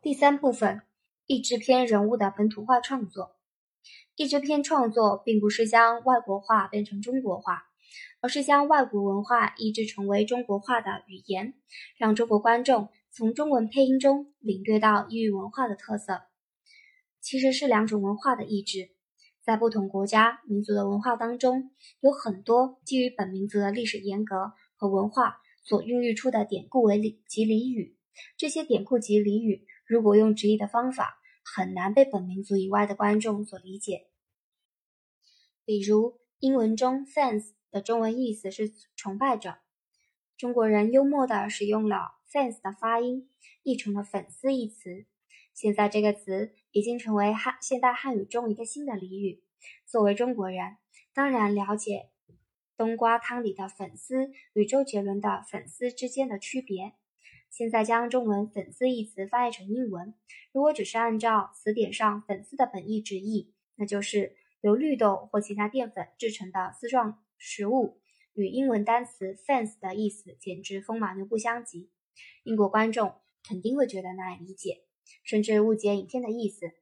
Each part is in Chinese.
第三部分，译制片人物的本土化创作。译制片创作并不是将外国话变成中国话，而是将外国文化译制成为中国话的语言，让中国观众从中文配音中领略到异域文化的特色。其实是两种文化的译制，在不同国家民族的文化当中，有很多基于本民族的历史沿革和文化所孕育出的典故为礼及俚语，这些典故及俚语。如果用直译的方法，很难被本民族以外的观众所理解。比如，英文中 “fans” 的中文意思是崇拜者，中国人幽默地使用了 “fans” 的发音，译成了“粉丝”一词。现在这个词已经成为汉现代汉语中一个新的俚语。作为中国人，当然了解冬瓜汤里的粉丝与周杰伦的粉丝之间的区别。现在将中文“粉丝”一词翻译成英文，如果只是按照词典上“粉丝”的本意直译，那就是由绿豆或其他淀粉制成的丝状食物，与英文单词 “fans” 的意思简直风马牛不相及。英国观众肯定会觉得难以理解，甚至误解影片的意思。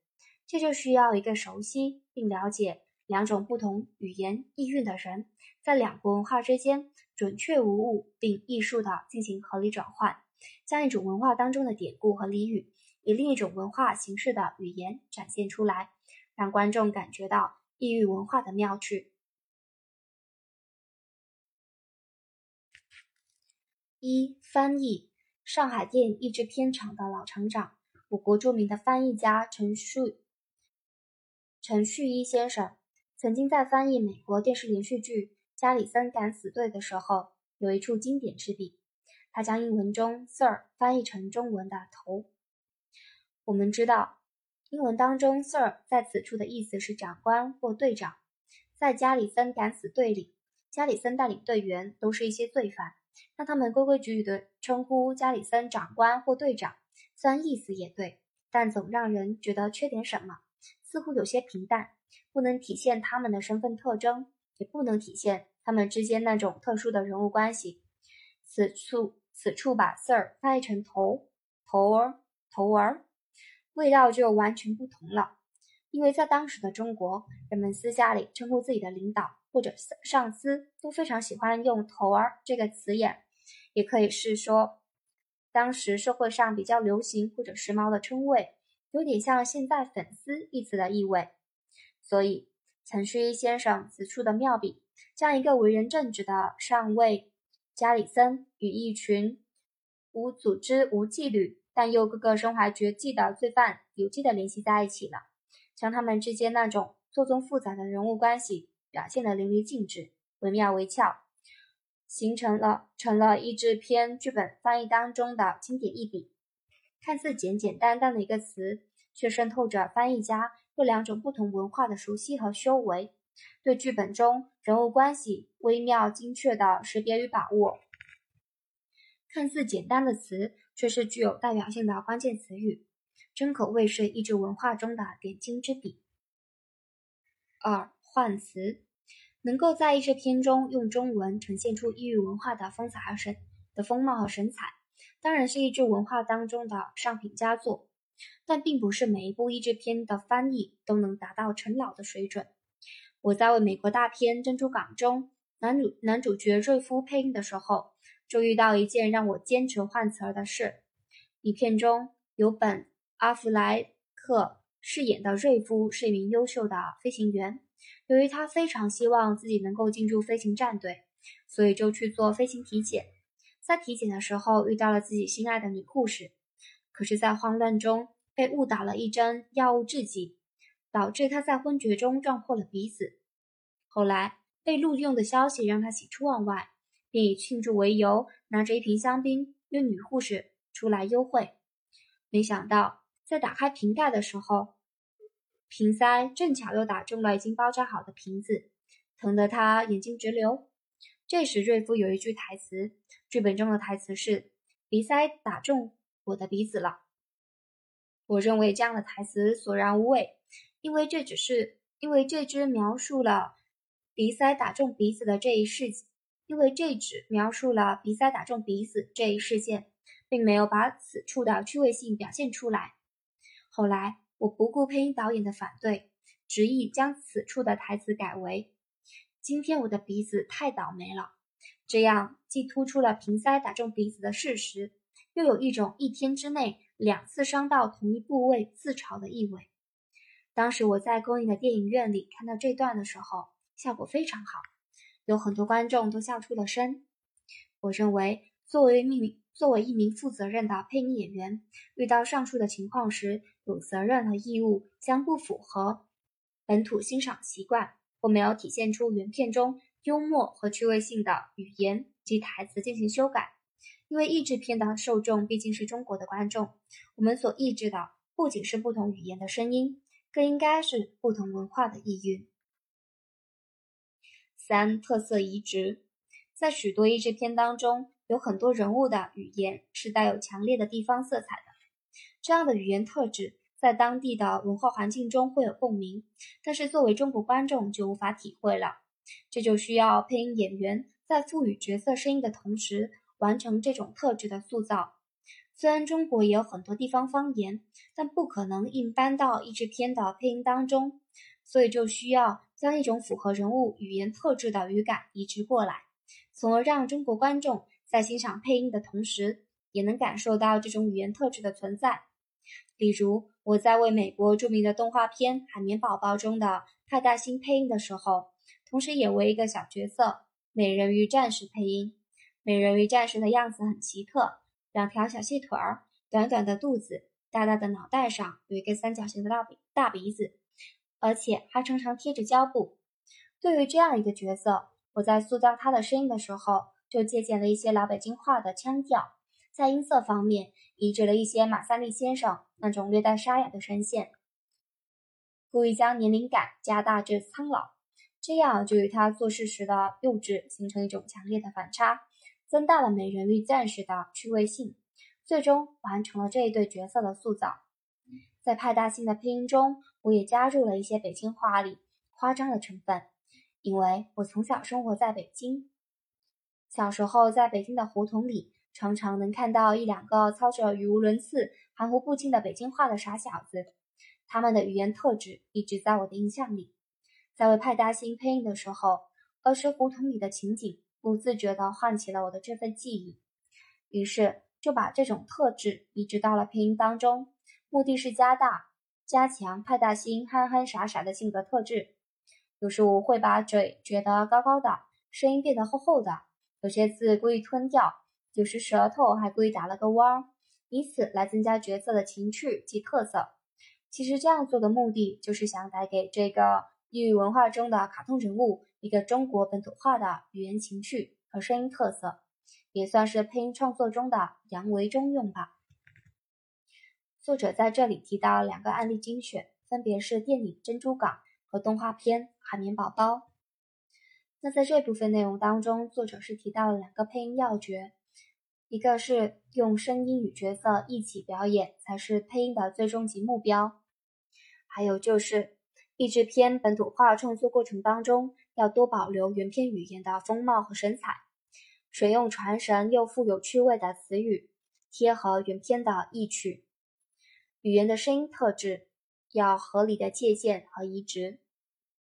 这就需要一个熟悉并了解两种不同语言意蕴的人，在两国文化之间准确无误并艺术的进行合理转换。将一种文化当中的典故和俚语，以另一种文化形式的语言展现出来，让观众感觉到异域文化的妙趣。一、翻译。上海电影译制片厂的老厂长，我国著名的翻译家陈树陈旭一先生，曾经在翻译美国电视连续剧《加里森敢死队》的时候，有一处经典之笔。他将英文中 “Sir” 翻译成中文的“头”。我们知道，英文当中 “Sir” 在此处的意思是长官或队长。在加里森敢死队里，加里森带领队员都是一些罪犯，让他们规规矩矩地称呼加里森长官或队长。虽然意思也对，但总让人觉得缺点什么，似乎有些平淡，不能体现他们的身份特征，也不能体现他们之间那种特殊的人物关系。此处。此处把 Sir 翻译成头头儿头儿，味道就完全不同了。因为在当时的中国，人们私下里称呼自己的领导或者上司都非常喜欢用头儿这个词眼，也可以是说当时社会上比较流行或者时髦的称谓，有点像现在粉丝一词的意味。所以陈旭一先生此处的妙笔，将一个为人正直的上尉。加里森与一群无组织、无纪律，但又个个身怀绝技的罪犯有机的联系在一起了，将他们之间那种错综复杂的人物关系表现得淋漓尽致、惟妙惟肖，形成了成了译制片剧本翻译当中的经典一笔。看似简简单单的一个词，却渗透着翻译家对两种不同文化的熟悉和修为。对剧本中人物关系微妙精确的识别与把握，看似简单的词，却是具有代表性的关键词语，真可谓是译制文化中的点睛之笔。二换词，能够在译制片中用中文呈现出异域文化的风采和神的风貌和神采，当然是译制文化当中的上品佳作，但并不是每一部译制片的翻译都能达到陈老的水准。我在为美国大片《珍珠港》中男主男主角瑞夫配音的时候，就遇到一件让我坚持换词儿的事。影片中有本·阿弗莱克饰演的瑞夫是一名优秀的飞行员，由于他非常希望自己能够进入飞行战队，所以就去做飞行体检。在体检的时候遇到了自己心爱的女护士，可是，在慌乱中被误打了一针药物制剂。导致他在昏厥中撞破了鼻子。后来被录用的消息让他喜出望外，便以庆祝为由，拿着一瓶香槟约女护士出来幽会。没想到在打开瓶盖的时候，瓶塞正巧又打中了已经包扎好的瓶子，疼得他眼睛直流。这时瑞夫有一句台词，剧本中的台词是：“鼻塞打中我的鼻子了。”我认为这样的台词索然无味。因为这只是因为这只描述了鼻塞打中鼻子的这一事因为这只描述了鼻塞打中鼻子这一事件，并没有把此处的趣味性表现出来。后来，我不顾配音导演的反对，执意将此处的台词改为：“今天我的鼻子太倒霉了。”这样既突出了瓶塞打中鼻子的事实，又有一种一天之内两次伤到同一部位自嘲的意味。当时我在公映的电影院里看到这段的时候，效果非常好。有很多观众都笑出了声。我认为，作为一名作为一名负责任的配音演员，遇到上述的情况时，有责任和义务将不符合本土欣赏习惯或没有体现出原片中幽默和趣味性的语言及台词进行修改。因为译制片的受众毕竟是中国的观众，我们所译制的不仅是不同语言的声音，更应该是不同文化的意蕴。三、特色移植，在许多译制片当中，有很多人物的语言是带有强烈的地方色彩的。这样的语言特质在当地的文化环境中会有共鸣，但是作为中国观众就无法体会了。这就需要配音演员在赋予角色声音的同时，完成这种特质的塑造。虽然中国也有很多地方方言，但不可能硬搬到译制片的配音当中。所以就需要将一种符合人物语言特质的语感移植过来，从而让中国观众在欣赏配音的同时，也能感受到这种语言特质的存在。比如，我在为美国著名的动画片《海绵宝宝》中的派大星配音的时候，同时也为一个小角色——美人鱼战士配音。美人鱼战士的样子很奇特，两条小细腿儿，短短的肚子，大大的脑袋上有一个三角形的大鼻大鼻子。而且还常常贴着胶布。对于这样一个角色，我在塑造他的声音的时候，就借鉴了一些老北京话的腔调，在音色方面移植了一些马三立先生那种略带沙哑的声线，故意将年龄感加大至苍老，这样就与他做事时的幼稚形成一种强烈的反差，增大了美人鱼战士的趣味性，最终完成了这一对角色的塑造。在派大星的配音中，我也加入了一些北京话里夸张的成分，因为我从小生活在北京，小时候在北京的胡同里，常常能看到一两个操着语无伦次、含糊不清的北京话的傻小子，他们的语言特质一直在我的印象里。在为派大星配音的时候，儿时胡同里的情景不自觉地唤起了我的这份记忆，于是就把这种特质移植到了配音当中。目的是加大、加强派大星憨憨傻傻的性格特质。有时我会把嘴撅得高高的，声音变得厚厚的，有些字故意吞掉，有时舌头还故意打了个弯儿，以此来增加角色的情趣及特色。其实这样做的目的，就是想带给这个异域文化中的卡通人物一个中国本土化的语言情趣和声音特色，也算是配音创作中的扬为中用吧。作者在这里提到两个案例精选，分别是电影《珍珠港》和动画片《海绵宝宝》。那在这部分内容当中，作者是提到了两个配音要诀，一个是用声音与角色一起表演才是配音的最终极目标，还有就是译制片本土化创作过程当中要多保留原片语言的风貌和神采，选用传神又富有趣味的词语，贴合原片的意趣。语言的声音特质要合理的借鉴和移植，